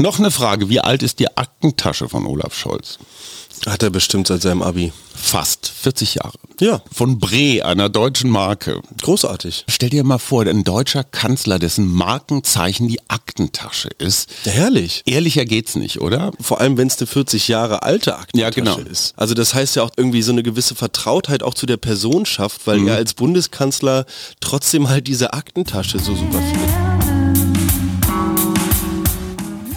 Noch eine Frage, wie alt ist die Aktentasche von Olaf Scholz? Hat er bestimmt seit seinem Abi. Fast 40 Jahre. Ja. Von Bre, einer deutschen Marke. Großartig. Stell dir mal vor, ein deutscher Kanzler, dessen Markenzeichen die Aktentasche ist. Ja, herrlich. Ehrlicher geht's nicht, oder? Vor allem, wenn es eine 40 Jahre alte Aktentasche Ja, genau. ist. Also das heißt ja auch irgendwie so eine gewisse Vertrautheit auch zu der Person schafft, weil er als Bundeskanzler trotzdem halt diese Aktentasche so super findet.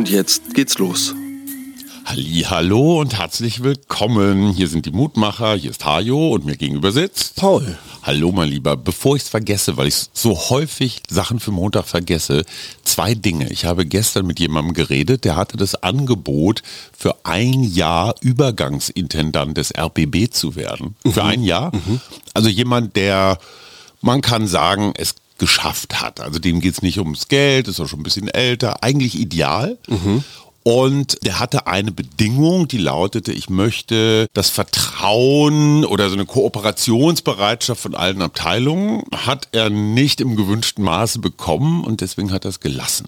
Und jetzt geht's los. Halli, hallo und herzlich willkommen. Hier sind die Mutmacher, hier ist Hajo und mir gegenüber sitzt Paul. Hallo mein Lieber, bevor ich es vergesse, weil ich so häufig Sachen für Montag vergesse, zwei Dinge. Ich habe gestern mit jemandem geredet, der hatte das Angebot, für ein Jahr Übergangsintendant des RBB zu werden. Für ein Jahr. Also jemand, der, man kann sagen, es geschafft hat. Also dem geht es nicht ums Geld, ist auch schon ein bisschen älter, eigentlich ideal. Und der hatte eine Bedingung, die lautete, ich möchte das Vertrauen oder so eine Kooperationsbereitschaft von allen Abteilungen, hat er nicht im gewünschten Maße bekommen und deswegen hat er es gelassen.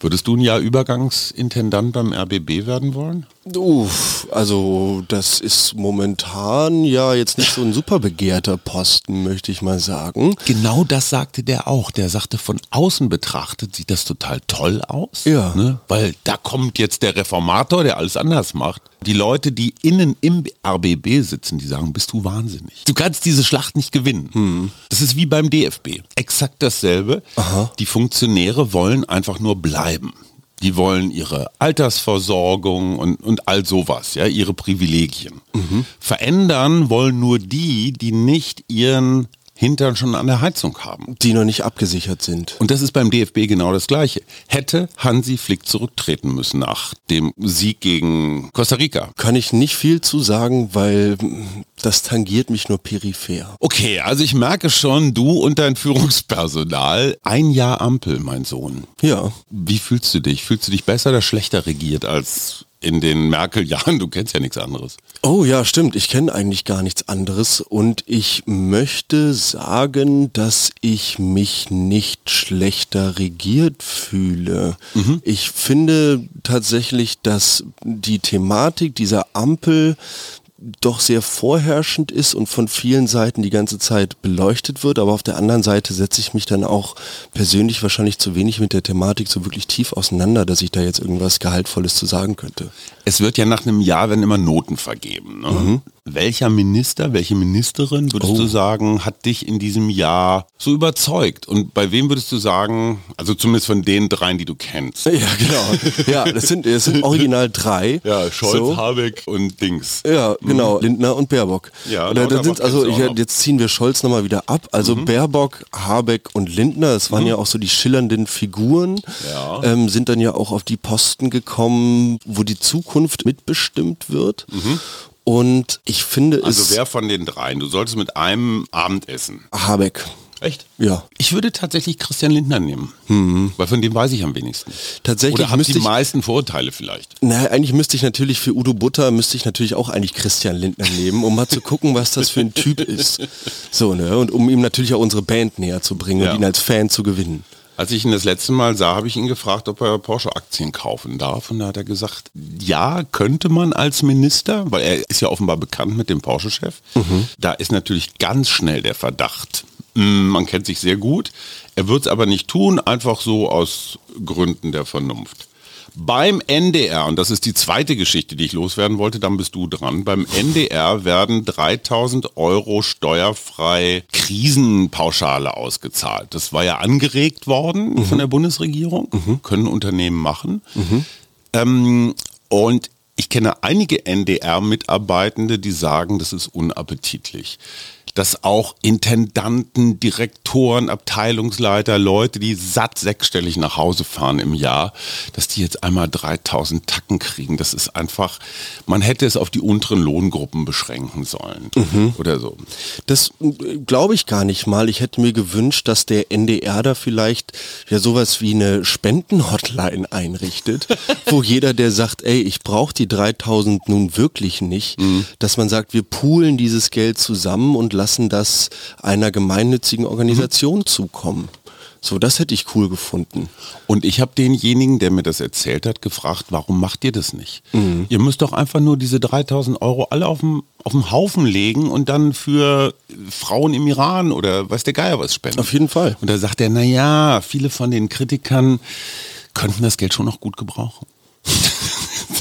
Würdest du ein Jahr Übergangsintendant beim RBB werden wollen? Uff, also das ist momentan ja jetzt nicht so ein super begehrter Posten, möchte ich mal sagen. Genau das sagte der auch. Der sagte, von außen betrachtet sieht das total toll aus. Ja. Ne? Weil da kommt jetzt der Reformator, der alles anders macht. Die Leute, die innen im RBB sitzen, die sagen, bist du wahnsinnig. Du kannst diese Schlacht nicht gewinnen. Das ist wie beim DFB. Exakt dasselbe. Die Funktionäre wollen einfach nur bleiben. Die wollen ihre Altersversorgung und, und all sowas, ja, ihre Privilegien. Verändern wollen nur die, die nicht ihren Hintern schon an der Heizung haben. Die noch nicht abgesichert sind. Und das ist beim DFB genau das Gleiche. Hätte Hansi Flick zurücktreten müssen nach dem Sieg gegen Costa Rica. Kann ich nicht viel zu sagen, weil das tangiert mich nur peripher. Okay, also ich merke schon, du und dein Führungspersonal, ein Jahr Ampel, mein Sohn. Ja, Wie fühlst du dich? Fühlst du dich besser oder schlechter regiert als in den Merkel-Jahren? Du kennst ja nichts anderes. Oh ja, stimmt. Ich kenne eigentlich gar nichts anderes und ich möchte sagen, dass ich mich nicht schlechter regiert fühle. Ich finde tatsächlich, dass die Thematik dieser Ampel doch sehr vorherrschend ist und von vielen Seiten die ganze Zeit beleuchtet wird, aber auf der anderen Seite setze ich mich dann auch persönlich wahrscheinlich zu wenig mit der Thematik so wirklich tief auseinander, dass ich da jetzt irgendwas Gehaltvolles zu sagen könnte. Es wird ja nach einem Jahr, wenn immer Noten vergeben. Ne? Welcher Minister, welche Ministerin würdest Oh. du sagen, hat dich in diesem Jahr so überzeugt? Und bei wem würdest du sagen, also zumindest von den dreien, die du kennst? Ja, genau. Ja, das sind, das sind original drei. So. Habeck und Dings. Ja, genau, Lindner und Baerbock. Ja, Oder da Lauterbach sind also ich. Mhm. jetzt ziehen wir Scholz nochmal wieder ab. Also Baerbock, Habeck und Lindner, das waren ja auch so die schillernden Figuren, Ja. ähm, sind dann ja auch auf die Posten gekommen, wo die Zukunft mitbestimmt wird. Und ich finde Mhm. Also es wer von den dreien? Du solltest mit einem Abendessen. Habeck. Echt? Ja. Ich würde tatsächlich Christian Lindner nehmen. Weil von dem weiß ich am wenigsten. Tatsächlich Oder habe die ich- meisten Vorurteile vielleicht. Na, eigentlich müsste ich natürlich für Udo Butter, müsste ich natürlich auch eigentlich Christian Lindner nehmen, um mal zu gucken, was das für ein Typ ist. So, ne? Und um ihm natürlich auch unsere Band näher zu bringen Ja. und ihn als Fan zu gewinnen. Als ich ihn das letzte Mal sah, habe ich ihn gefragt, ob er Porsche-Aktien kaufen darf. Und da hat er gesagt, ja, könnte man als Minister, weil er ist ja offenbar bekannt mit dem Porsche-Chef. Da ist natürlich ganz schnell der Verdacht. mm, Man kennt sich sehr gut. Er wird es aber nicht tun, einfach so aus Gründen der Vernunft. Beim NDR, und das ist die zweite Geschichte, die ich loswerden wollte, dann bist du dran. Beim NDR werden 3000 Euro steuerfrei Krisenpauschale ausgezahlt. Das war ja angeregt worden von der Bundesregierung, können Unternehmen machen. Ähm, und Ich kenne einige NDR-Mitarbeitende, die sagen, das ist unappetitlich dass auch Intendanten, Direktoren, Abteilungsleiter, Leute, die satt sechsstellig nach Hause fahren im Jahr, dass die jetzt einmal 3000 Tacken kriegen. Das ist einfach, man hätte es auf die unteren Lohngruppen beschränken sollen mhm. oder so. Das äh, glaube ich gar nicht mal. Ich hätte mir gewünscht, dass der NDR da vielleicht ja sowas wie eine Spendenhotline einrichtet, wo jeder, der sagt, ey, ich brauche die 3000 nun wirklich nicht, mhm. dass man sagt, wir poolen dieses Geld zusammen und lassen lassen das einer gemeinnützigen Organisation mhm. zukommen. So, das hätte ich cool gefunden. Und ich habe denjenigen, der mir das erzählt hat, gefragt, warum macht ihr das nicht? Mhm. Ihr müsst doch einfach nur diese 3000 Euro alle auf dem, auf dem Haufen legen und dann für Frauen im Iran oder weiß der Geier was spenden. Auf jeden Fall. Und da sagt er, naja, viele von den Kritikern könnten das Geld schon noch gut gebrauchen.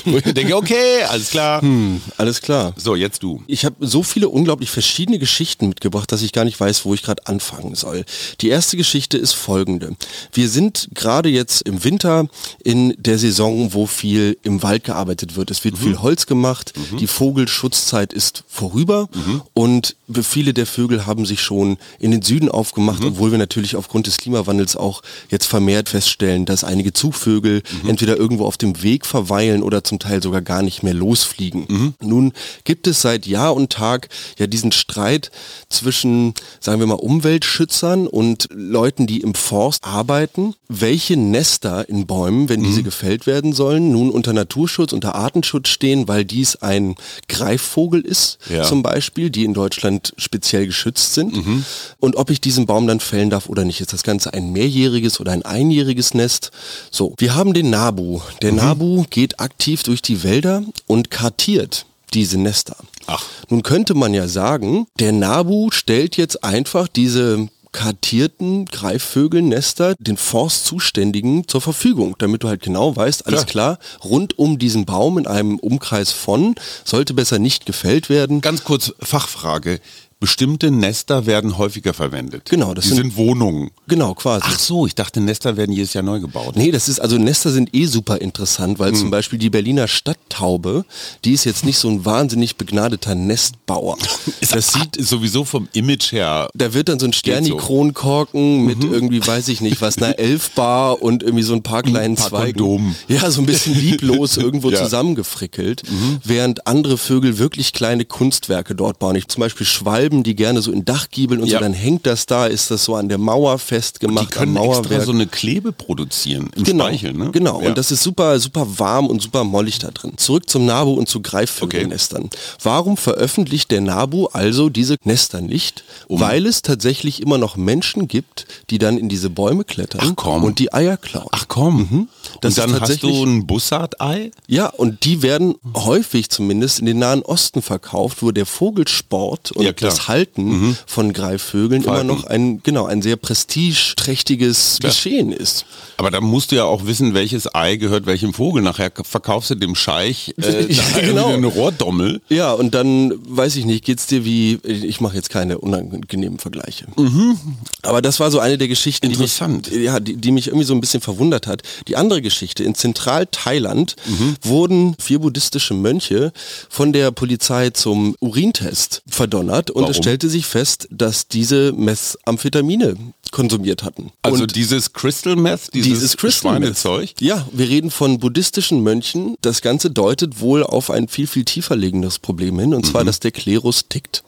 Wo ich denke, okay, alles klar. Hm, alles klar. So, jetzt du. Ich habe so viele unglaublich verschiedene Geschichten mitgebracht, dass ich gar nicht weiß, wo ich gerade anfangen soll. Die erste Geschichte ist folgende. Wir sind gerade jetzt im Winter in der Saison, wo viel im Wald gearbeitet wird. Es wird mhm. viel Holz gemacht, mhm. die Vogelschutzzeit ist vorüber mhm. und viele der Vögel haben sich schon in den Süden aufgemacht, mhm. obwohl wir natürlich aufgrund des Klimawandels auch jetzt vermehrt feststellen, dass einige Zugvögel mhm. entweder irgendwo auf dem Weg verweilen oder zum Teil sogar gar nicht mehr losfliegen. Mhm. Nun gibt es seit Jahr und Tag ja diesen Streit zwischen, sagen wir mal, Umweltschützern und Leuten, die im Forst arbeiten, welche Nester in Bäumen, wenn diese gefällt werden sollen, nun unter Naturschutz, unter Artenschutz stehen, weil dies ein Greifvogel ist, ja. zum Beispiel, die in Deutschland Deutschland speziell geschützt sind. Mhm. Und ob ich diesen Baum dann fällen darf oder nicht. Ist das Ganze ein mehrjähriges oder ein einjähriges Nest? So, wir haben den Nabu. Der mhm. Nabu geht aktiv durch die Wälder und kartiert diese Nester. Ach. Nun könnte man ja sagen, der Nabu stellt jetzt einfach diese kartierten Greifvögelnester den Forstzuständigen zur Verfügung, damit du halt genau weißt, alles klar. klar, rund um diesen Baum in einem Umkreis von sollte besser nicht gefällt werden. Ganz kurz Fachfrage bestimmte Nester werden häufiger verwendet. Genau, das sind, sind, Wohnungen. Genau, quasi. Ach so, ich dachte, Nester werden jedes Jahr neu gebaut. Nee, das ist, also Nester sind eh super interessant, weil hm. zum Beispiel die Berliner Stadttaube, die ist jetzt nicht so ein wahnsinnig begnadeter Nestbauer. das sieht sowieso vom Image her. Da wird dann so ein Sternikronkorken so. mit mhm. irgendwie, weiß ich nicht, was, einer Elfbar und irgendwie so ein paar kleinen ein Zweigen. Kondomen. Ja, so ein bisschen lieblos irgendwo ja. zusammengefrickelt, mhm. während andere Vögel wirklich kleine Kunstwerke dort bauen. Ich zum Beispiel Schwalben Schwalben, die gerne so in Dachgiebeln und ja. so, dann hängt das da, ist das so an der Mauer festgemacht. Und die können am extra so eine Klebe produzieren im genau, Speichel, ne? Genau, ja. und das ist super, super warm und super mollig da drin. Zurück zum Nabu und zu Greifvögelnestern. Okay. Warum veröffentlicht der Nabu also diese Nester nicht? Um. Weil es tatsächlich immer noch Menschen gibt, die dann in diese Bäume klettern und die Eier klauen. Ach komm. Mhm. Das und dann hast du ein Bussard-Ei? Ja, und die werden häufig zumindest in den Nahen Osten verkauft, wo der Vogelsport und ja, das Halten mhm. von Greifvögeln Falken. immer noch ein, genau, ein sehr prestigeträchtiges klar. Geschehen ist. Aber da musst du ja auch wissen, welches Ei gehört welchem Vogel. Nachher verkaufst du dem Scheich äh, ja, genau. eine Rohrdommel. Ja, und dann, weiß ich nicht, geht's dir wie, ich mache jetzt keine unangenehmen Vergleiche. Mhm. Aber das war so eine der Geschichten, die mich, ja, die, die, mich irgendwie so ein bisschen verwundert hat. Die andere Geschichte, in Zentral-Thailand mhm. wurden vier buddhistische Mönche von der Polizei zum Urintest verdonnert und Warum? es stellte sich fest, dass diese Methamphetamine konsumiert hatten. Also und dieses Crystal Meth, dieses, dieses Crystal Schweinezeug? Ja, wir reden von buddhistischen Mönchen. Das Ganze deutet wohl auf ein viel, viel tiefer liegendes Problem hin, und zwar, mhm. dass der Klerus tickt.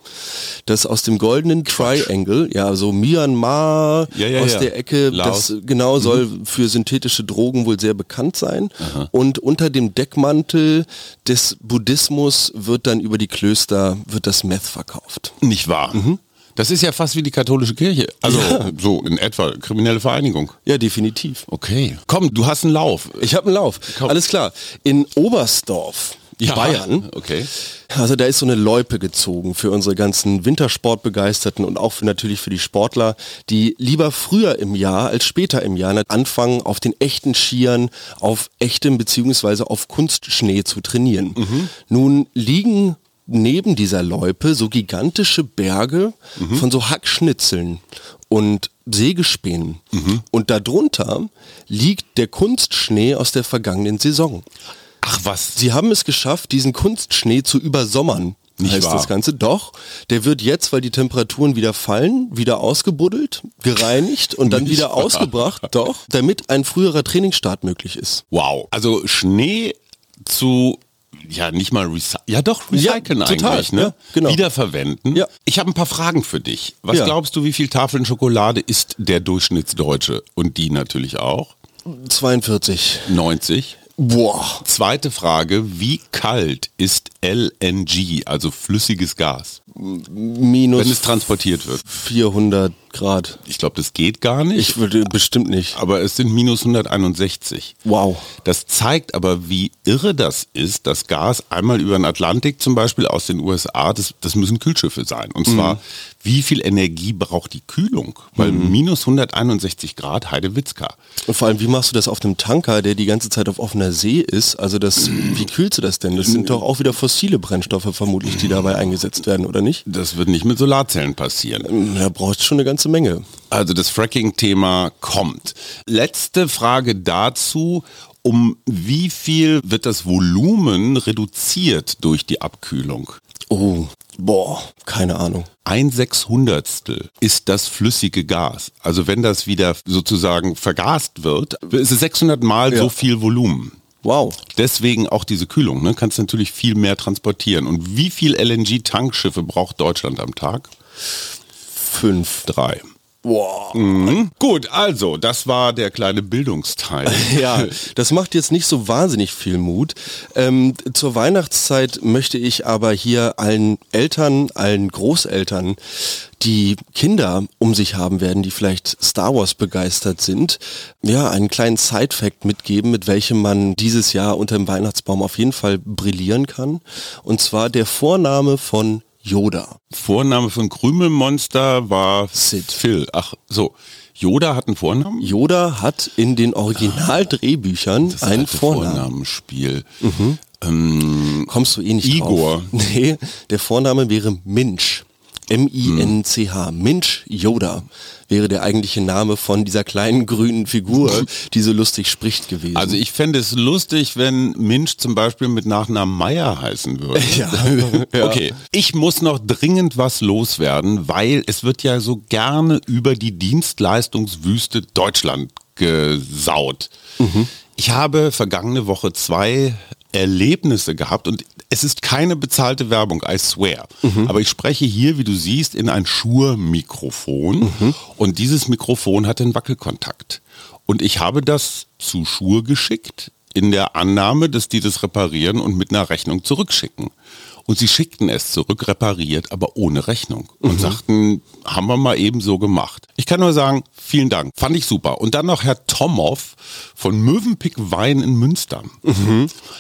Das aus dem goldenen Triangle, ja, so Myanmar ja, ja, aus ja. der Ecke, Laos. das genau soll mhm. für synthetische Drogen wohl sehr bekannt sein. Aha. Und unter dem Deckmantel des Buddhismus wird dann über die Klöster, wird das Meth verkauft. Nicht wahr? Mhm. Das ist ja fast wie die katholische Kirche. Also ja. so in etwa kriminelle Vereinigung. Ja, definitiv. Okay. Komm, du hast einen Lauf. Ich habe einen Lauf. Komm. Alles klar. In Oberstdorf. Ja, Bayern. Okay. Also da ist so eine Loipe gezogen für unsere ganzen Wintersportbegeisterten und auch für, natürlich für die Sportler, die lieber früher im Jahr als später im Jahr anfangen, auf den echten Skiern, auf echtem beziehungsweise auf Kunstschnee zu trainieren. Mhm. Nun liegen neben dieser Loipe so gigantische Berge mhm. von so Hackschnitzeln und Sägespänen. Mhm. Und darunter liegt der Kunstschnee aus der vergangenen Saison. Ach was. Sie haben es geschafft, diesen Kunstschnee zu übersommern. Nicht heißt wahr? das Ganze doch. Der wird jetzt, weil die Temperaturen wieder fallen, wieder ausgebuddelt, gereinigt und dann wieder wahr? ausgebracht, doch, damit ein früherer Trainingsstart möglich ist. Wow. Also Schnee zu ja, nicht mal recyceln. Ja, doch, recyceln Ja, total, eigentlich, ne? ja, genau. Wiederverwenden. Ja. Ich habe ein paar Fragen für dich. Was glaubst du, wie viel Tafeln Schokolade isst der Durchschnittsdeutsche? Und die natürlich auch? 42. 90. Boah. Zweite Frage, wie kalt ist LNG, also flüssiges Gas, Minus wenn es transportiert wird? 400 Grad. Ich glaube, das geht gar nicht, Ich würde bestimmt nicht. aber es sind minus 161. Wow. Das zeigt aber, wie irre das ist, das Gas einmal über den Atlantik zum Beispiel aus den USA, das, das müssen Kühlschiffe sein. Und zwar, wie viel Energie braucht die Kühlung? Weil minus 161 Grad Heidewitzka. Und vor allem, wie machst du das auf einem Tanker, der die ganze Zeit auf offener See ist? Also das, wie kühlst du das denn? Das sind doch auch wieder fossile Brennstoffe vermutlich, die dabei eingesetzt werden, oder nicht? Das wird nicht mit Solarzellen passieren. Da brauchst du schon eine ganze Menge. Also das Fracking-Thema kommt. Letzte Frage dazu. Um wie viel wird das Volumen reduziert durch die Abkühlung? Oh, boah, keine Ahnung. Ein Sechshundertstel ist das flüssige Gas. Also wenn das wieder sozusagen vergast wird, ist es 600 Mal Ja. so viel Volumen. Wow. Deswegen auch diese Kühlung. Ne? Kannst natürlich viel mehr transportieren. Und wie viel LNG-Tankschiffe braucht Deutschland am Tag? Fünf. Drei. Boah. Mhm. Gut, also das war der kleine Bildungsteil. Ja, das macht jetzt nicht so wahnsinnig viel Mut. Ähm, zur Weihnachtszeit möchte ich aber hier allen Eltern, allen Großeltern, die Kinder um sich haben werden, die vielleicht Star Wars begeistert sind, ja, einen kleinen Side-Fact mitgeben, mit welchem man dieses Jahr unter dem Weihnachtsbaum auf jeden Fall brillieren kann. Und zwar der Vorname von Yoda. Vorname von Krümelmonster war Sid. Phil. Ach so. Yoda hat einen Vornamen? Yoda hat in den Originaldrehbüchern Das einen alte Vornamen. Vornamenspiel. Ähm, Kommst du eh nicht Igor. drauf. Nee, der Vorname wäre Minch. M-I-N-C-H. Minch Yoda wäre der eigentliche Name von dieser kleinen grünen Figur, die so lustig spricht gewesen. also ich fände es lustig, wenn Minch zum Beispiel mit Nachnamen Meier heißen würde. ja. ja. Okay, ich muss noch dringend was loswerden, weil es wird ja so gerne über die Dienstleistungswüste Deutschland gesaut. Ich habe vergangene Woche zwei Erlebnisse gehabt und es ist keine bezahlte Werbung, I swear. Aber ich spreche hier, wie du siehst, in ein Schur-Mikrofon und dieses Mikrofon hat einen Wackelkontakt. Und ich habe das zu Schur geschickt, in der Annahme, dass die das reparieren und mit einer Rechnung zurückschicken. Und sie schickten es zurück, repariert, aber ohne Rechnung. Und sagten, haben wir mal eben so gemacht. Ich kann nur sagen, vielen Dank. Fand ich super. Und dann noch Herr Tomow von Mövenpick Wein in Münster.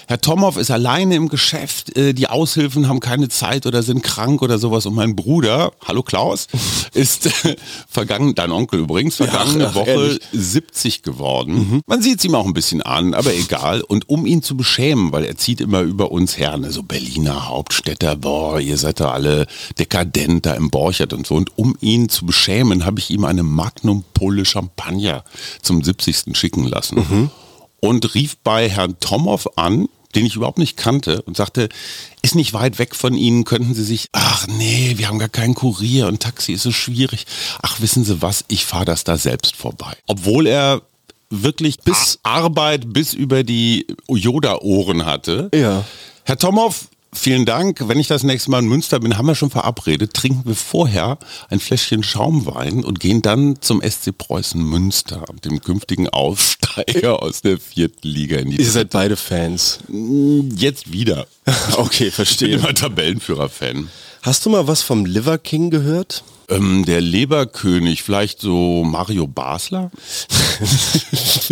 Herr Tomow ist alleine im Geschäft. Äh, Die Aushilfen haben keine Zeit oder sind krank oder sowas. Und mein Bruder, hallo Klaus, ist äh, vergangen, dein Onkel übrigens, vergangene ach, Woche ehrlich. 70 geworden. Man sieht es ihm auch ein bisschen an, aber egal. Und um ihn zu beschämen, weil er zieht immer über uns her, ne, so Berliner Hauptstädter, boah, ihr seid da alle dekadent da im Borchert und so. Und um ihn zu beschämen, habe ich ihm eine Magnum Pulle Champagner zum 70. schicken lassen. Und rief bei Herrn Tomow an, den ich überhaupt nicht kannte und sagte, ist nicht weit weg von Ihnen, könnten Sie sich, ach nee, wir haben gar keinen Kurier und Taxi ist so schwierig. Ach, wissen Sie was, ich fahre das da selbst vorbei. Obwohl er wirklich bis Arbeit bis über die Yoda-Ohren hatte. Ja. Herr Tomow, vielen Dank. Wenn ich das nächste Mal in Münster bin, haben wir schon verabredet, trinken wir vorher ein Fläschchen Schaumwein und gehen dann zum SC Preußen Münster, dem künftigen Aufsteiger aus der vierten Liga in die Ihr seid beide Fans. Jetzt wieder. Okay, Ich bin verstehe. immer Tabellenführer-Fan. Hast du mal was vom Liver King gehört? Ähm, der Leberkönig, vielleicht so Mario Basler?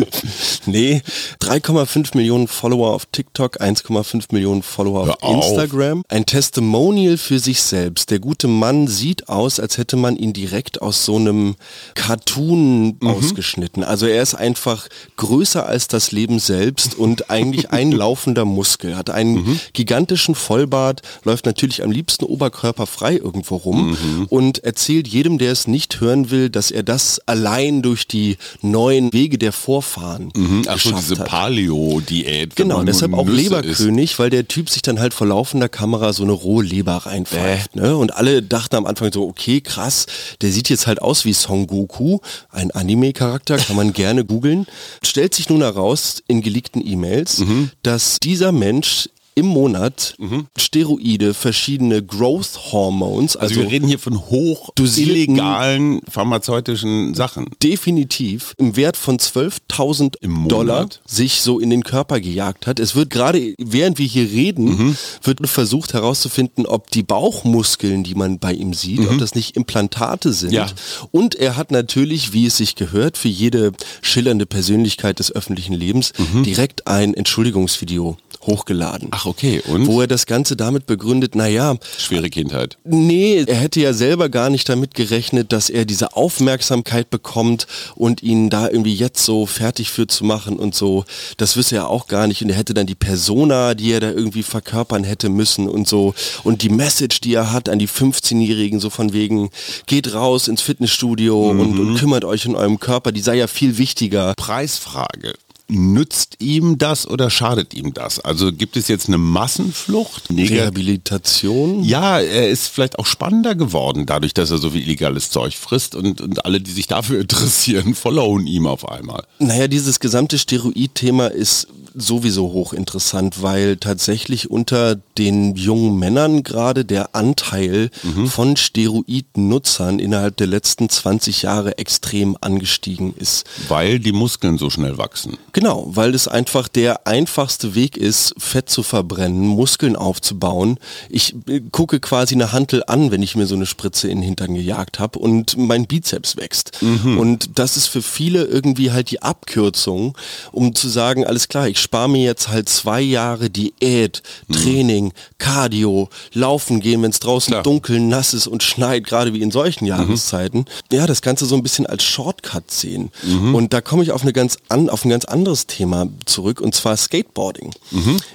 nee, 3,5 Millionen Follower auf TikTok, 1,5 Millionen Follower auf auf. Instagram. Ein Testimonial für sich selbst. Der gute Mann sieht aus, als hätte man ihn direkt aus so einem Cartoon ausgeschnitten. Also er ist einfach größer als das Leben selbst und eigentlich ein laufender Muskel. Hat einen gigantischen Vollbart, läuft natürlich am liebsten oberkörperfrei irgendwo rum und erzählt jedem, der es nicht hören will, dass er das allein durch die neuen Wege der Vorfahren Mhm, ach so, diese. Paleo-Diät. Genau, deshalb auch Nüsse Leberkönig, weil der Typ sich dann halt vor laufender Kamera so eine rohe Leber reinpfeift. Ne? Und alle dachten am Anfang so, okay, krass, der sieht jetzt halt aus wie Son Goku, ein Anime-Charakter, kann man gerne googeln. Stellt sich nun heraus in geleakten E-Mails, Mhm. dass dieser Mensch im Monat Steroide, verschiedene Growth Hormones, Also, also, wir reden hier von hoch illegalen pharmazeutischen Sachen. definitiv im Wert von 12.000 Im Monat? Dollar sich so in den Körper gejagt hat. Es wird gerade, während wir hier reden, Mhm. wird versucht herauszufinden, ob die Bauchmuskeln, die man bei ihm sieht, ob das nicht Implantate sind. Mhm. Ja. Und er hat natürlich, wie es sich gehört, für jede schillernde Persönlichkeit des öffentlichen Lebens Mhm. direkt ein Entschuldigungsvideo hochgeladen. Ach, okay. Und? Wo er das Ganze damit begründet, naja, Schwere Kindheit. Nee, er hätte ja selber gar nicht damit gerechnet, dass er diese Aufmerksamkeit bekommt und ihn da irgendwie jetzt so fertig für zu machen und so. Das wüsste er auch gar nicht. Und er hätte dann die Persona, die er da irgendwie verkörpern hätte müssen und so. Und die Message, die er hat an die 15-Jährigen, so von wegen, geht raus ins Fitnessstudio und, und kümmert euch um eurem Körper, die sei ja viel wichtiger. Preisfrage. Nützt ihm das oder schadet ihm das? Also gibt es jetzt eine Massenflucht? Neger Rehabilitation? ja, er ist vielleicht auch spannender geworden, dadurch, dass er so viel illegales Zeug frisst und, und alle, die sich dafür interessieren, followen ihm auf einmal. Naja, dieses gesamte Steroid-Thema ist sowieso hochinteressant, weil tatsächlich unter den jungen Männern gerade der Anteil von Steroidnutzern innerhalb der letzten 20 Jahre extrem angestiegen ist. Weil die Muskeln so schnell wachsen. Genau, weil es einfach der einfachste Weg ist, Fett zu verbrennen, Muskeln aufzubauen. Ich äh, gucke quasi eine Hantel an, wenn ich mir so eine Spritze in den Hintern gejagt habe und mein Bizeps wächst. Und das ist für viele irgendwie halt die Abkürzung, um zu sagen, alles klar, ich spare mir jetzt halt zwei Jahre Diät, Training, Cardio, Laufen gehen, wenn es draußen Klar. dunkel, nass ist und schneit, gerade wie in solchen Jahreszeiten. Ja, das Ganze so ein bisschen als Shortcut sehen. Und da komme ich auf, eine ganz an, auf ein ganz anderes Thema zurück, und zwar Skateboarding.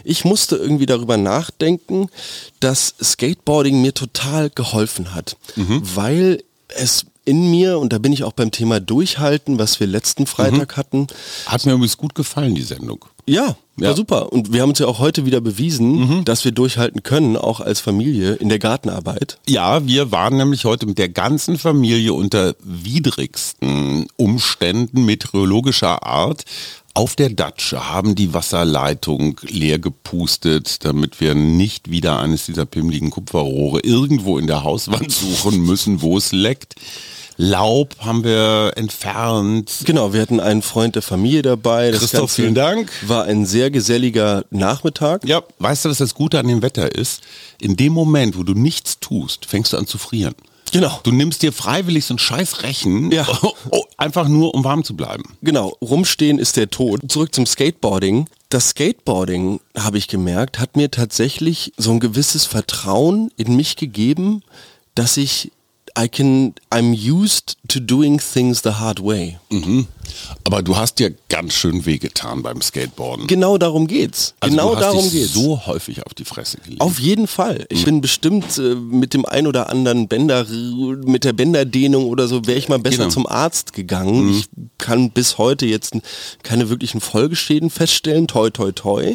Ich musste irgendwie darüber nachdenken, dass Skateboarding mir total geholfen hat, weil es in mir, und da bin ich auch beim Thema Durchhalten, was wir letzten Freitag hatten, Hat mir übrigens gut gefallen, die Sendung. ja, Ja. super. Und wir haben uns ja auch heute wieder bewiesen, dass wir durchhalten können, auch als Familie in der Gartenarbeit. Ja, wir waren nämlich heute mit der ganzen Familie unter widrigsten Umständen meteorologischer Art auf der Datsche, haben die Wasserleitung leer gepustet, damit wir nicht wieder eines dieser pimmligen Kupferrohre irgendwo in der Hauswand suchen müssen, wo es leckt. Laub haben wir entfernt. Genau, wir hatten einen Freund der Familie dabei. Das Christoph, vielen Dank. War ein sehr geselliger Nachmittag. Ja, weißt du, was das Gute an dem Wetter ist? In dem Moment, wo du nichts tust, fängst du an zu frieren. Genau. Du nimmst dir freiwillig so ein scheiß Rechen, Ja. oh, einfach nur, um warm zu bleiben. Genau, rumstehen ist der Tod. Zurück zum Skateboarding. Das Skateboarding, habe ich gemerkt, hat mir tatsächlich so ein gewisses Vertrauen in mich gegeben, dass ich I can I'm used to doing things the hard way. Mhm. Aber du hast dir ganz schön wehgetan beim Skateboarden. Genau darum geht's. Also genau darum geht's. so häufig auf die Fresse gelegt. Auf jeden Fall. Ich bin bestimmt äh, mit dem ein oder anderen Bänder, mit der Bänderdehnung oder so, wäre ich mal besser Genau. zum Arzt gegangen. Ich kann bis heute jetzt keine wirklichen Folgeschäden feststellen, toi toi toi.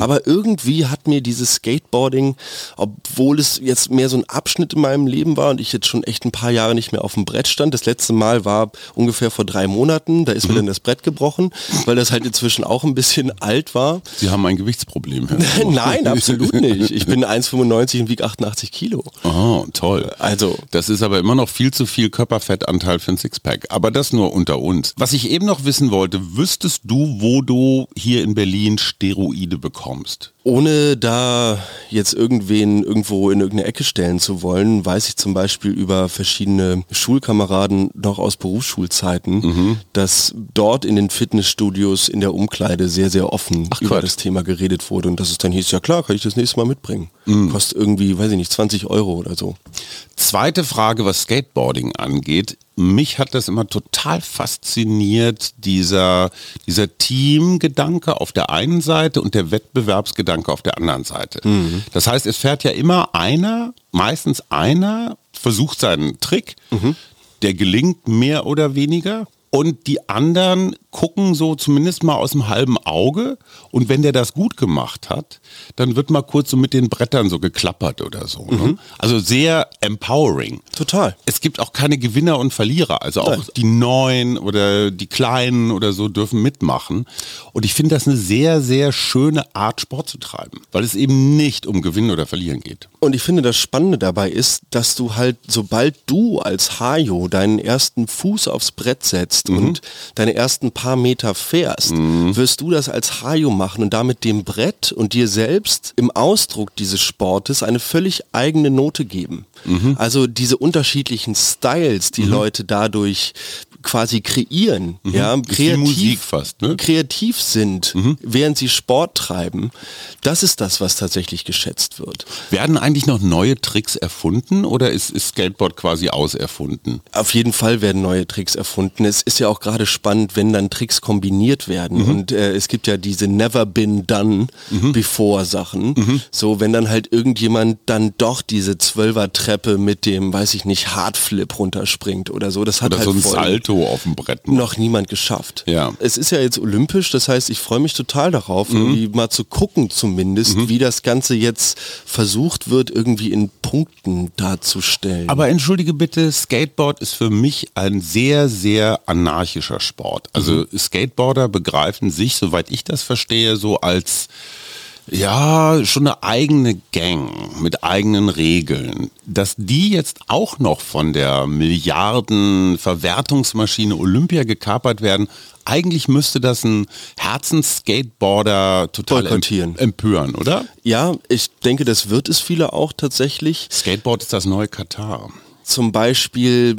Aber irgendwie hat mir dieses Skateboarding, obwohl es jetzt mehr so ein Abschnitt in meinem Leben war und ich jetzt schon echt ein paar Jahre nicht mehr auf dem Brett stand. Das letzte Mal war ungefähr vor drei Monaten. Da ist mir dann das Brett gebrochen, weil das halt inzwischen auch ein bisschen alt war. Sie haben ein Gewichtsproblem. Nein, absolut nicht. Ich bin 1,95 und wiege 88 Kilo. Oh, toll. Also- Das ist aber immer noch viel zu viel Körperfettanteil für ein Sixpack. Aber das nur unter uns. Was ich eben noch wissen wollte, wüsstest du, wo du hier in Berlin Steroide bekommst? Ohne da jetzt irgendwen irgendwo in irgendeine Ecke stellen zu wollen, weiß ich zum Beispiel über verschiedene Schulkameraden noch aus Berufsschulzeiten, Mhm. dass dort in den Fitnessstudios in der Umkleide sehr, sehr offen Ach, über Quatsch. das Thema geredet wurde und dass es dann hieß, ja klar, kann ich das nächste Mal mitbringen. Mhm. Kostet irgendwie, weiß ich nicht, 20 Euro oder so. Zweite Frage, was Skateboarding angeht. Mich hat das immer total fasziniert, dieser, dieser Teamgedanke auf der einen Seite und der Wettbewerbsgedanke auf der anderen Seite. Das heißt, es fährt ja immer einer, meistens einer, versucht seinen Trick, der gelingt mehr oder weniger. Und die anderen gucken so zumindest mal aus dem halben Auge und wenn der das gut gemacht hat, dann wird mal kurz so mit den Brettern so geklappert oder so. Ne? Mhm. Also sehr empowering. Total. Es gibt auch keine Gewinner und Verlierer. Also auch Nein. die Neuen oder die Kleinen oder so dürfen mitmachen. Und ich finde das eine sehr, sehr schöne Art, Sport zu treiben, weil es eben nicht um Gewinnen oder Verlieren geht. Und ich finde, das Spannende dabei ist, dass du halt, sobald du als Hajo deinen ersten Fuß aufs Brett setzt und deine ersten paar Meter fährst, wirst du das als Hajo machen und damit dem Brett und dir selbst im Ausdruck dieses Sportes eine völlig eigene Note geben. Also diese unterschiedlichen Styles, die Leute dadurch quasi kreieren, ja, Ist wie Musik fast, ne? kreativ sind, während sie Sport treiben, das ist das, was tatsächlich geschätzt wird. Werden eigentlich noch neue Tricks erfunden oder ist, ist Skateboard quasi auserfunden? Auf jeden Fall werden neue Tricks erfunden. Es ist ja auch gerade spannend, wenn dann Tricks kombiniert werden. Und äh, es gibt ja diese Never Been Done Before Sachen. So, wenn dann halt irgendjemand dann doch diese Zwölfer-Treppe mit dem, weiß ich nicht, Hardflip runterspringt oder so. Das hat Oder halt so ein Salto auf dem Brett. macht? noch niemand geschafft. Ja. Es ist ja jetzt olympisch, das heißt, ich freue mich total darauf, Mhm. irgendwie mal zu gucken zumindest, wie das Ganze jetzt versucht wird, irgendwie in Punkten darzustellen. Aber entschuldige bitte, Skateboard ist für mich ein sehr, sehr anarchischer Sport. Also Skateboarder begreifen sich, soweit ich das verstehe, so als ja, schon eine eigene Gang mit eigenen Regeln. Dass die jetzt auch noch von der Milliarden Verwertungsmaschine Olympia gekapert werden, eigentlich müsste das ein Herzensskateboarder total empören, oder? ja, ich denke, das wird es viele auch tatsächlich. Skateboard ist das neue Katar. Zum Beispiel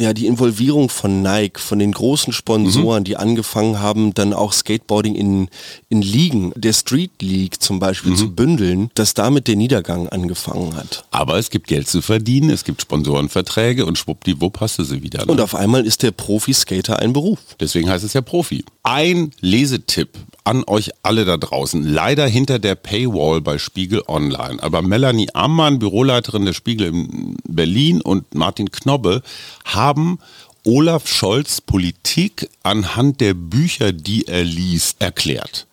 ja die Involvierung von Nike, von den großen Sponsoren, die angefangen haben, dann auch Skateboarding in, in Ligen, der Street League zum Beispiel zu bündeln, dass damit der Niedergang angefangen hat. Aber es gibt Geld zu verdienen, es gibt Sponsorenverträge und schwuppdiwupp hast du sie wieder. Ne? Und auf einmal ist der Profi-Skater ein Beruf. Deswegen heißt es ja Profi. Ein Lesetipp an euch alle da draußen. Leider hinter der Paywall bei Spiegel Online. Aber Melanie Ammann, Büroleiterin der Spiegel in Berlin und Martin Knobbe haben Olaf Scholz Politik anhand der Bücher, die er liest, erklärt.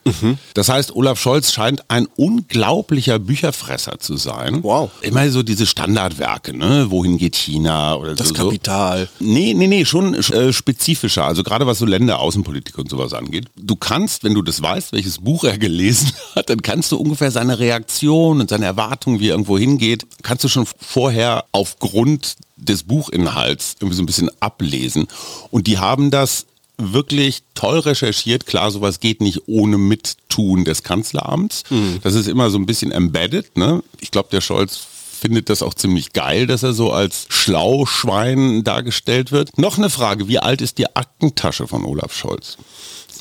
Das heißt, Olaf Scholz scheint ein unglaublicher Bücherfresser zu sein. Wow. Immer so diese Standardwerke, ne? Wohin geht China oder Das so. Kapital. Nee, nee, nee, schon äh, spezifischer. Also gerade was so Länder, Außenpolitik und sowas angeht. Du kannst, wenn du das weißt, welches Buch er gelesen hat, dann kannst du ungefähr seine Reaktion und seine Erwartung, wie er irgendwo hingeht, kannst du schon vorher aufgrund des Buchinhalts irgendwie so ein bisschen ablesen. Und die haben das wirklich toll recherchiert. Klar, sowas geht nicht ohne Mittun des Kanzleramts. Das ist immer so ein bisschen embedded. Ne? Ich glaube, der Scholz findet das auch ziemlich geil, dass er so als Schlauschwein dargestellt wird. Noch eine Frage, wie alt ist die Aktentasche von Olaf Scholz?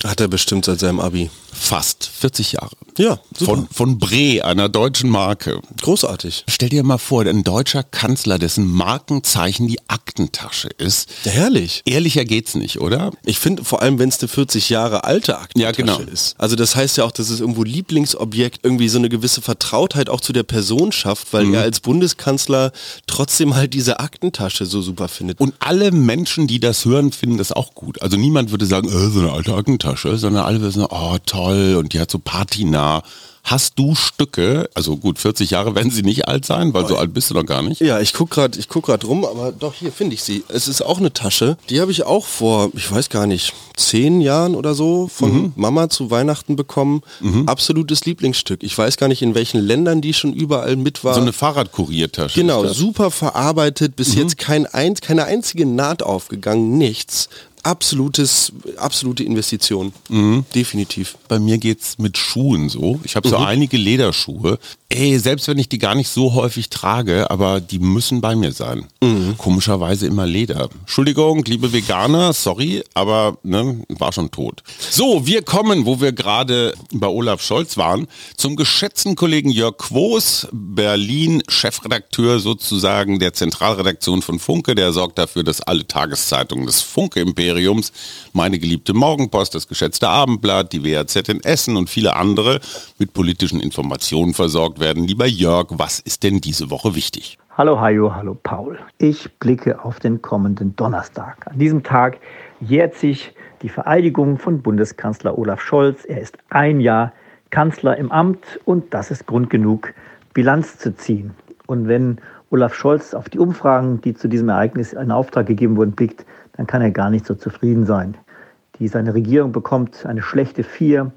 Hat er bestimmt seit seinem Abi. Fast 40 Jahre. Ja, super. Von, von Bre, einer deutschen Marke. Großartig. Stell dir mal vor, ein deutscher Kanzler, dessen Markenzeichen die Aktentasche ist. Herrlich. Ehrlicher geht's nicht, oder? Ich finde vor allem, wenn es eine 40 Jahre alte Aktentasche Ja, genau. ist. Also das heißt ja auch, dass es irgendwo Lieblingsobjekt irgendwie so eine gewisse Vertrautheit auch zu der Person schafft, weil Mhm. er als Bundeskanzler trotzdem halt diese Aktentasche so super findet. Und alle Menschen, die das hören, finden das auch gut. Also niemand würde sagen, äh, so eine alte Aktentasche, sondern alle sagen, oh toll, und die hat so patinah. Hast du Stücke, also gut, 40 Jahre werden sie nicht alt sein, weil so alt bist du doch gar nicht. Ja, ich guck gerade, ich guck gerade rum, aber doch hier finde ich sie. Es ist auch eine Tasche. Die habe ich auch vor, ich weiß gar nicht, zehn Jahren oder so von Mhm. Mama zu Weihnachten bekommen. Absolutes Lieblingsstück. Ich weiß gar nicht, in welchen Ländern die schon überall mit war. So eine Fahrradkuriertasche. Genau, super verarbeitet, bis jetzt kein ein, keine einzige Naht aufgegangen, nichts. Absolutes, absolute Investition. Definitiv. Bei mir geht's mit Schuhen so. Ich habe so einige Lederschuhe. Ey, selbst wenn ich die gar nicht so häufig trage, aber die müssen bei mir sein. Komischerweise immer Leder. Entschuldigung, liebe Veganer, sorry, aber ne, war schon tot. So, wir kommen, wo wir gerade bei Olaf Scholz waren, zum geschätzten Kollegen Jörg Quos, Berlin, Chefredakteur sozusagen der Zentralredaktion von Funke. Der sorgt dafür, dass alle Tageszeitungen des Funke-Imperiums, meine geliebte Morgenpost, das geschätzte Abendblatt, die WAZ in Essen und viele andere mit politischen Informationen versorgt werden. Lieber Jörg, was ist denn diese Woche wichtig? Hallo Hajo, hallo Paul. Ich blicke auf den kommenden Donnerstag. An diesem Tag jährt sich die Vereidigung von Bundeskanzler Olaf Scholz. Er ist ein Jahr Kanzler im Amt und das ist Grund genug, Bilanz zu ziehen. Und wenn Olaf Scholz auf die Umfragen, die zu diesem Ereignis in Auftrag gegeben wurden, blickt, dann kann er gar nicht so zufrieden sein. Die, seine Regierung bekommt eine schlechte Vier.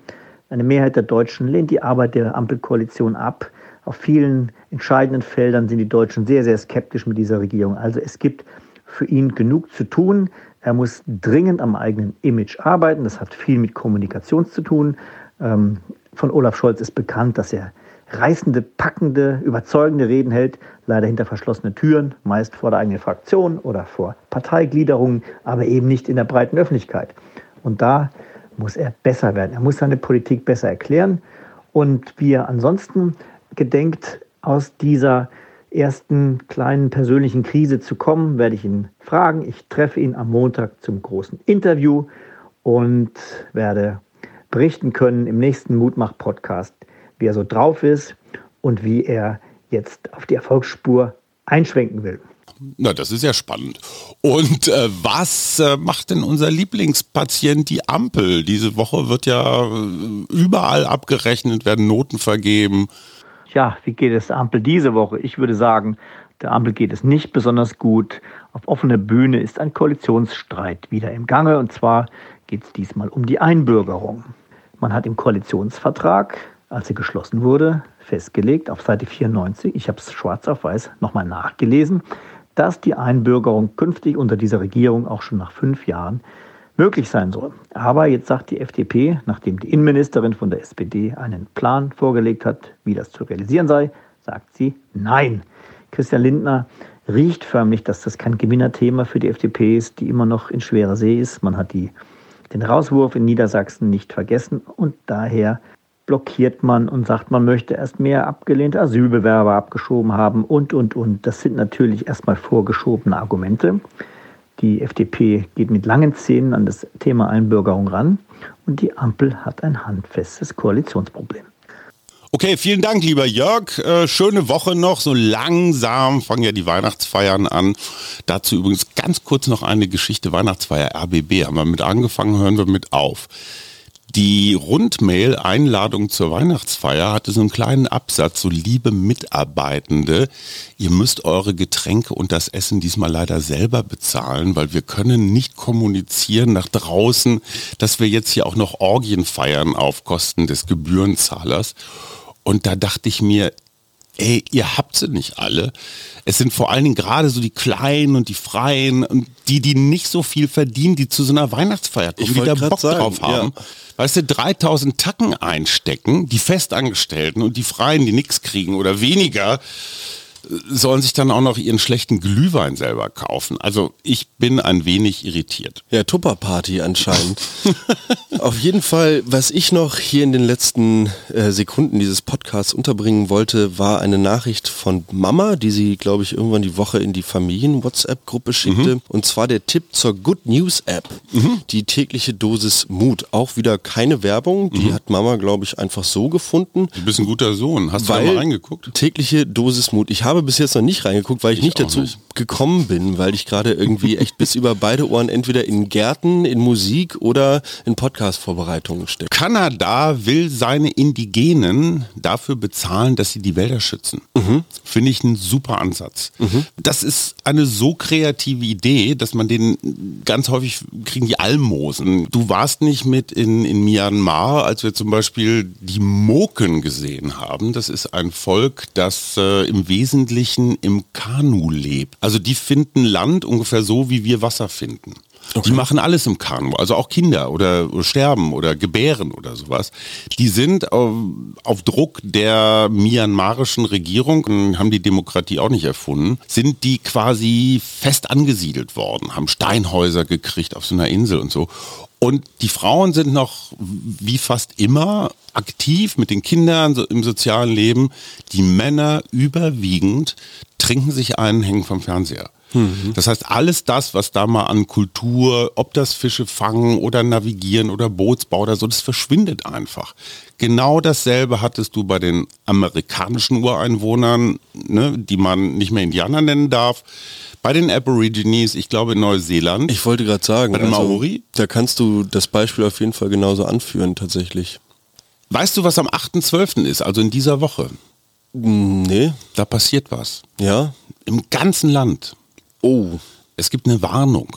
Eine Mehrheit der Deutschen lehnt die Arbeit der Ampelkoalition ab. Auf vielen entscheidenden Feldern sind die Deutschen sehr, sehr skeptisch mit dieser Regierung. Also es gibt für ihn genug zu tun. Er muss dringend am eigenen Image arbeiten. Das hat viel mit Kommunikation zu tun. Ähm, von Olaf Scholz ist bekannt, dass er reißende, packende, überzeugende Reden hält, leider hinter verschlossenen Türen, meist vor der eigenen Fraktion oder vor Parteigliederungen, aber eben nicht in der breiten Öffentlichkeit. Und da muss er besser werden. Er muss seine Politik besser erklären. Und wie er ansonsten gedenkt, aus dieser ersten kleinen persönlichen Krise zu kommen, werde ich ihn fragen. Ich treffe ihn am Montag zum großen Interview und werde berichten können im nächsten Mutmach-Podcast, wie er so drauf ist und wie er jetzt auf die Erfolgsspur einschwenken will. Na, das ist ja spannend. Und äh, was äh, macht denn unser Lieblingspatient, die Ampel? Diese Woche wird ja äh, überall abgerechnet, werden Noten vergeben. Ja, wie geht es der Ampel diese Woche? Ich würde sagen, der Ampel geht es nicht besonders gut. Auf offener Bühne ist ein Koalitionsstreit wieder im Gange. Und zwar geht es diesmal um die Einbürgerung. Man hat im Koalitionsvertrag, als er geschlossen wurde, festgelegt, auf Seite 94, ich habe es schwarz auf weiß nochmal nachgelesen, dass die Einbürgerung künftig unter dieser Regierung auch schon nach fünf Jahren möglich sein soll. Aber jetzt sagt die FDP, nachdem die Innenministerin von der SPD einen Plan vorgelegt hat, wie das zu realisieren sei, sagt sie Nein. Christian Lindner riecht förmlich, dass das kein Gewinnerthema für die FDP ist, die immer noch in schwerer See ist. Man hat die, den Rauswurf in Niedersachsen nicht vergessen und daher blockiert man und sagt, man möchte erst mehr abgelehnte Asylbewerber abgeschoben haben und, und, und. Das sind natürlich erstmal vorgeschobene Argumente. Die FDP geht mit langen Zähnen an das Thema Einbürgerung ran und die Ampel hat ein handfestes Koalitionsproblem. Okay, vielen Dank, lieber Jörg. Äh, schöne Woche noch. So langsam fangen ja die Weihnachtsfeiern an. Dazu übrigens ganz kurz noch eine Geschichte. Weihnachtsfeier RBB haben wir mit angefangen, hören wir mit auf. Die Rundmail-Einladung zur Weihnachtsfeier hatte so einen kleinen Absatz, so liebe Mitarbeitende, ihr müsst eure Getränke und das Essen diesmal leider selber bezahlen, weil wir können nicht kommunizieren nach draußen, dass wir jetzt hier auch noch Orgien feiern auf Kosten des Gebührenzahlers. Und da dachte ich mir, ey, ihr habt sie nicht alle. Es sind vor allen Dingen gerade so die Kleinen und die Freien und die, die nicht so viel verdienen, die zu so einer Weihnachtsfeier kommen, die da Bock sagen, drauf haben. Ja. Weißt du, 3000 Tacken einstecken, die Festangestellten und die Freien, die nichts kriegen oder weniger sollen sich dann auch noch ihren schlechten Glühwein selber kaufen. Also ich bin ein wenig irritiert. Ja, Tupperparty anscheinend. Auf jeden Fall, was ich noch hier in den letzten äh, Sekunden dieses Podcasts unterbringen wollte, war eine Nachricht von Mama, die sie, glaube ich, irgendwann die Woche in die Familien-WhatsApp-Gruppe schickte. Mhm. Und zwar der Tipp zur Good News App, mhm. die tägliche Dosis Mut. Auch wieder keine Werbung, die mhm. hat Mama, glaube ich, einfach so gefunden. Du bist ein guter Sohn. Hast du da mal reingeguckt? Tägliche Dosis Mut. Ich habe habe bis jetzt noch nicht reingeguckt, weil ich, ich nicht dazu nicht. gekommen bin, weil ich gerade irgendwie echt bis über beide Ohren entweder in Gärten, in Musik oder in Podcast-Vorbereitungen stecke. Kanada will seine Indigenen dafür bezahlen, dass sie die Wälder schützen. Mhm. Finde ich einen super Ansatz. Mhm. Das ist eine so kreative Idee, dass man den ganz häufig kriegen die Almosen. Du warst nicht mit in, in Myanmar, als wir zum Beispiel die Moken gesehen haben. Das ist ein Volk, das äh, im Wesentlichen Wesentlichen im Kanu lebt. Also die finden Land ungefähr so, wie wir Wasser finden. Okay. Die machen alles im Kanu, also auch Kinder oder sterben oder gebären oder sowas. Die sind auf, auf, Druck der myanmarischen Regierung, haben die Demokratie auch nicht erfunden, sind die quasi fest angesiedelt worden, haben Steinhäuser gekriegt auf so einer Insel und so. Und die Frauen sind noch wie fast immer aktiv mit den Kindern so im sozialen Leben. Die Männer überwiegend trinken sich einen, hängen vom Fernseher. Mhm. Das heißt, alles das, was da mal an Kultur, ob das Fische fangen oder navigieren oder Bootsbau oder so, das verschwindet einfach. Genau dasselbe hattest du bei den amerikanischen Ureinwohnern, ne, die man nicht mehr Indianer nennen darf bei den Aborigines, ich glaube in Neuseeland. Ich wollte gerade sagen, Bei den Maori? da kannst du das Beispiel auf jeden Fall genauso anführen tatsächlich. weißt du, was am 8.12. ist, also in dieser Woche? Hm, Nee, Da passiert was. ja. Im ganzen Land. Oh, Es gibt eine Warnung.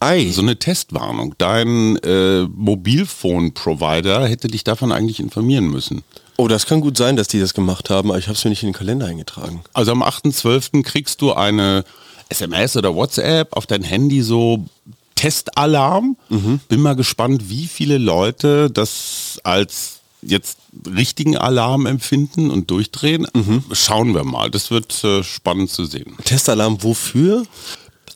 Ei. So eine Testwarnung. Dein äh, Mobilphone-Provider hätte dich davon eigentlich informieren müssen. Oh, das kann gut sein, dass die das gemacht haben, aber ich habe es mir nicht in den Kalender eingetragen. Also am 8.12. kriegst du eine SMS oder WhatsApp auf dein Handy so Testalarm. Bin mal gespannt, wie viele Leute das als jetzt richtigen Alarm empfinden und durchdrehen. Schauen wir mal. Das wird äh, spannend zu sehen. Testalarm wofür?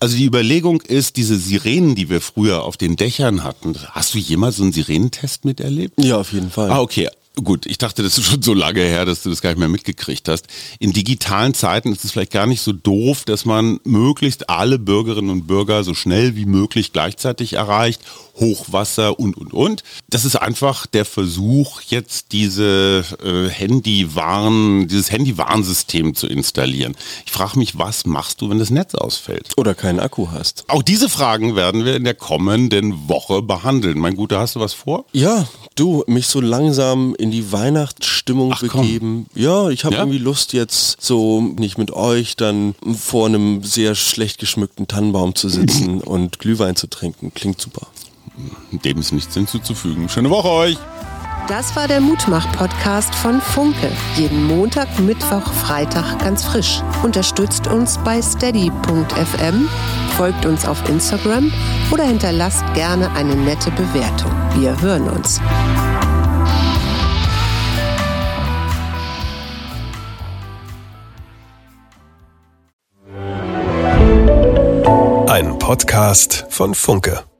Also die Überlegung ist, diese Sirenen, die wir früher auf den Dächern hatten, hast du jemals so einen Sirenentest miterlebt? Ja, auf jeden Fall. Ah, okay. Gut, ich dachte, das ist schon so lange her, dass du das gar nicht mehr mitgekriegt hast. In digitalen Zeiten ist es vielleicht gar nicht so doof, dass man möglichst alle Bürgerinnen und Bürger so schnell wie möglich gleichzeitig erreicht. Hochwasser und, und, und. Das ist einfach der Versuch, jetzt diese äh, Handywarn, dieses Handywarnsystem zu installieren. Ich frage mich, was machst du, wenn das Netz ausfällt? Oder keinen Akku hast. Auch diese Fragen werden wir in der kommenden Woche behandeln. Mein Guter, hast du was vor? Ja, du, mich so langsam in die Weihnachtsstimmung Ach, komm. begeben. Ja, ich habe Ja? irgendwie Lust jetzt so nicht mit euch dann vor einem sehr schlecht geschmückten Tannenbaum zu sitzen und Glühwein zu trinken. Klingt super. Dem ist nichts hinzuzufügen. Schöne Woche euch! Das war der Mutmach-Podcast von Funke. Jeden Montag, Mittwoch, Freitag ganz frisch. Unterstützt uns bei steady.fm, folgt uns auf Instagram oder hinterlasst gerne eine nette Bewertung. Wir hören uns. Podcast von Funke.